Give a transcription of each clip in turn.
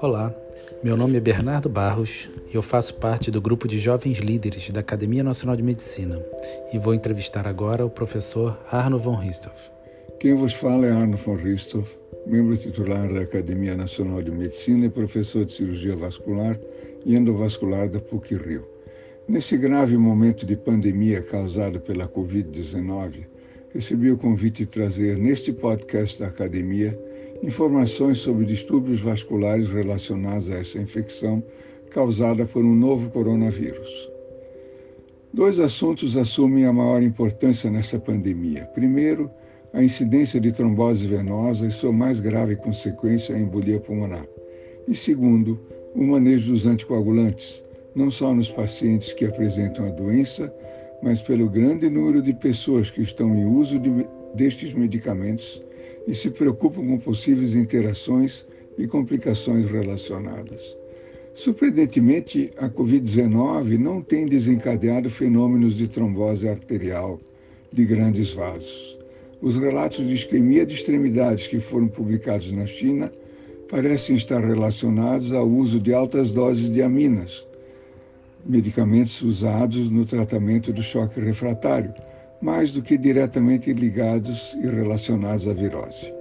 Olá, meu nome é Bernardo Barros e eu faço parte do grupo de jovens líderes da Academia Nacional de Medicina e vou entrevistar agora o professor Arno von Ristoff. Quem vos fala é Arno von Ristoff, membro titular da Academia Nacional de Medicina e professor de cirurgia vascular e endovascular da PUC-Rio. Nesse grave momento de pandemia causado pela Covid-19, recebi o convite de trazer neste podcast da Academia informações sobre distúrbios vasculares relacionados a essa infecção causada por um novo coronavírus. Dois assuntos assumem a maior importância nessa pandemia. Primeiro, a incidência de trombose venosa e sua mais grave consequência, a embolia pulmonar. E segundo, o manejo dos anticoagulantes, não só nos pacientes que apresentam a doença, mas pelo grande número de pessoas que estão em uso de, destes medicamentos e se preocupam com possíveis interações e complicações relacionadas. Surpreendentemente, a Covid-19 não tem desencadeado fenômenos de trombose arterial de grandes vasos. Os relatos de isquemia de extremidades que foram publicados na China parecem estar relacionados ao uso de altas doses de aminas, medicamentos usados no tratamento do choque refratário, mais do que diretamente ligados e relacionados à virose.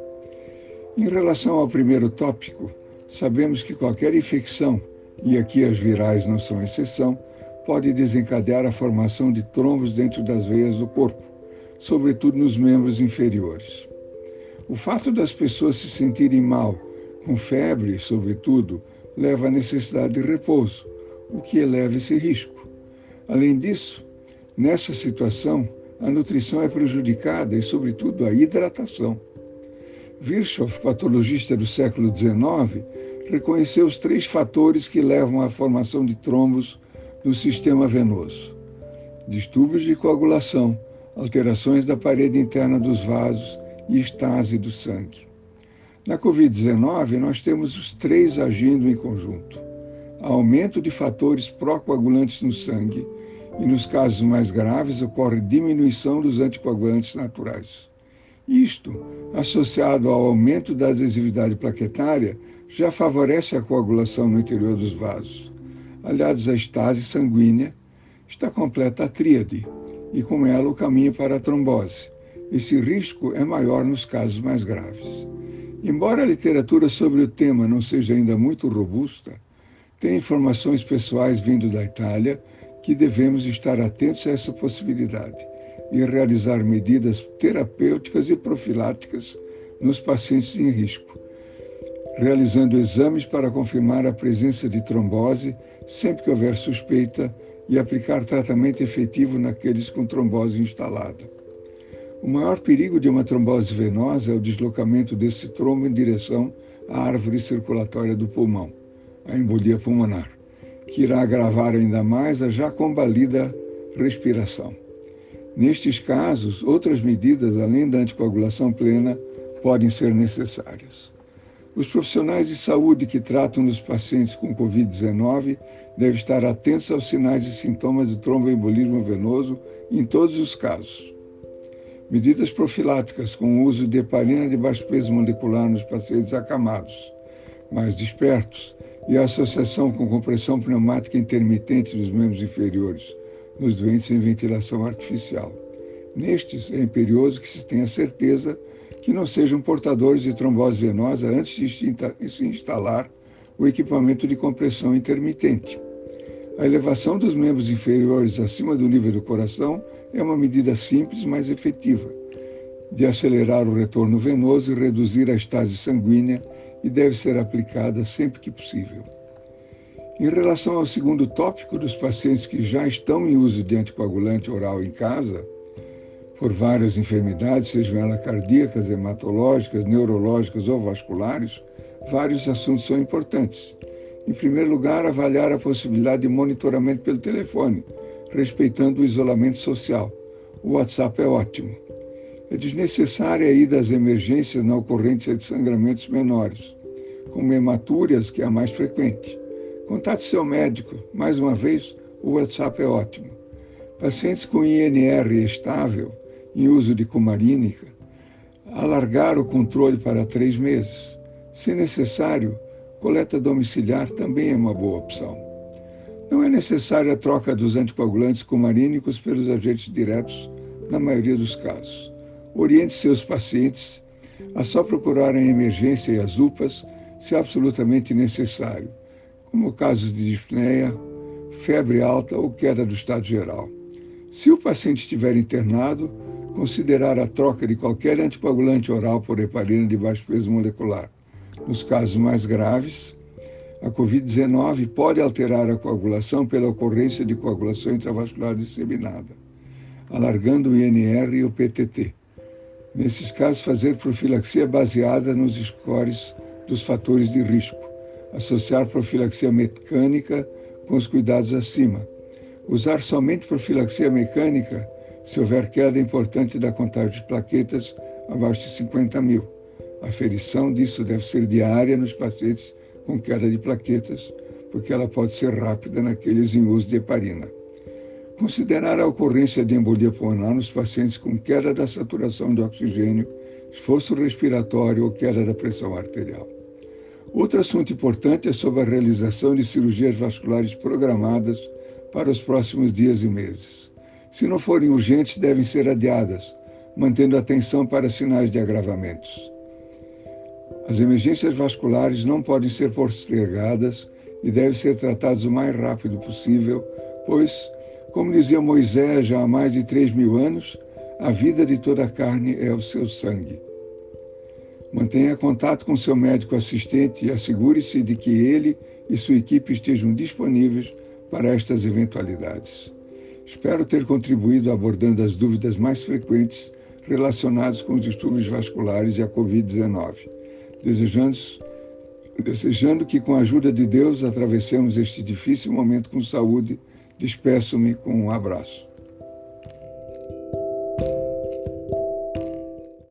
Em relação ao primeiro tópico, sabemos que qualquer infecção, e aqui as virais não são exceção, pode desencadear a formação de trombos dentro das veias do corpo, sobretudo nos membros inferiores. O fato das pessoas se sentirem mal, com febre, sobretudo, leva à necessidade de repouso, o que eleva esse risco. Além disso, nessa situação, a nutrição é prejudicada e, sobretudo, a hidratação. Virchow, patologista do século XIX, reconheceu os três fatores que levam à formação de trombos no sistema venoso: distúrbios de coagulação, alterações da parede interna dos vasos e estase do sangue. Na Covid-19, nós temos os três agindo em conjunto: aumento de fatores procoagulantes no sangue, e nos casos mais graves ocorre diminuição dos anticoagulantes naturais. Isto, associado ao aumento da adesividade plaquetária, já favorece a coagulação no interior dos vasos. Aliados à estase sanguínea, está completa a tríade e com ela o caminho para a trombose. Esse risco é maior nos casos mais graves. Embora a literatura sobre o tema não seja ainda muito robusta, tem informações pessoais vindo da Itália que devemos estar atentos a essa possibilidade e realizar medidas terapêuticas e profiláticas nos pacientes em risco, realizando exames para confirmar a presença de trombose sempre que houver suspeita e aplicar tratamento efetivo naqueles com trombose instalada. O maior perigo de uma trombose venosa é o deslocamento desse trombo em direção à árvore circulatória do pulmão, a embolia pulmonar que irá agravar ainda mais a já combalida respiração. Nestes casos, outras medidas, além da anticoagulação plena, podem ser necessárias. Os profissionais de saúde que tratam dos pacientes com Covid-19 devem estar atentos aos sinais e sintomas de tromboembolismo venoso em todos os casos. Medidas profiláticas com o uso de heparina de baixo peso molecular nos pacientes acamados, mais despertos, e a associação com compressão pneumática intermitente dos membros inferiores nos doentes em ventilação artificial. Nestes, é imperioso que se tenha certeza que não sejam portadores de trombose venosa antes de se instalar o equipamento de compressão intermitente. A elevação dos membros inferiores acima do nível do coração é uma medida simples, mas efetiva, de acelerar o retorno venoso e reduzir a estase sanguínea e deve ser aplicada sempre que possível. Em relação ao segundo tópico dos pacientes que já estão em uso de anticoagulante oral em casa, por várias enfermidades, sejam elas cardíacas, hematológicas, neurológicas ou vasculares, vários assuntos são importantes. Em primeiro lugar, avaliar a possibilidade de monitoramento pelo telefone, respeitando o isolamento social. O WhatsApp é ótimo. É desnecessária a ida às emergências na ocorrência de sangramentos menores, como hematúrias, que é a mais frequente. Contate seu médico. Mais uma vez, o WhatsApp é ótimo. Pacientes com INR estável, em uso de cumarínica, Alargar o controle para três meses. Se necessário, coleta domiciliar também é uma boa opção. Não é necessária a troca dos anticoagulantes comarínicos pelos agentes diretos na maioria dos casos. Oriente seus pacientes a só procurar a emergência e as UPAs se absolutamente necessário, como casos de dispneia, febre alta ou queda do estado geral. Se o paciente estiver internado, considerar a troca de qualquer anticoagulante oral por heparina de baixo peso molecular. Nos casos mais graves, a Covid-19 pode alterar a coagulação pela ocorrência de coagulação intravascular disseminada, alargando o INR e o PTT. Nesses casos, fazer profilaxia baseada nos scores dos fatores de risco, associar profilaxia mecânica com os cuidados acima, usar somente profilaxia mecânica se houver queda importante da contagem de plaquetas abaixo de 50 mil. A aferição disso deve ser diária nos pacientes com queda de plaquetas, porque ela pode ser rápida naqueles em uso de heparina. Considerar a ocorrência de embolia pulmonar nos pacientes com queda da saturação de oxigênio, esforço respiratório ou queda da pressão arterial. Outro assunto importante é sobre a realização de cirurgias vasculares programadas para os próximos dias e meses. Se não forem urgentes, devem ser adiadas, mantendo atenção para sinais de agravamentos. As emergências vasculares não podem ser postergadas e devem ser tratadas o mais rápido possível, pois como dizia Moisés já há mais de três mil anos, a vida de toda a carne é o seu sangue. Mantenha contato com seu médico assistente e assegure-se de que ele e sua equipe estejam disponíveis para estas eventualidades. Espero ter contribuído abordando as dúvidas mais frequentes relacionadas com os distúrbios vasculares e a Covid-19, desejando, desejando que, com a ajuda de Deus, atravessemos este difícil momento com saúde Despeço-me com um abraço.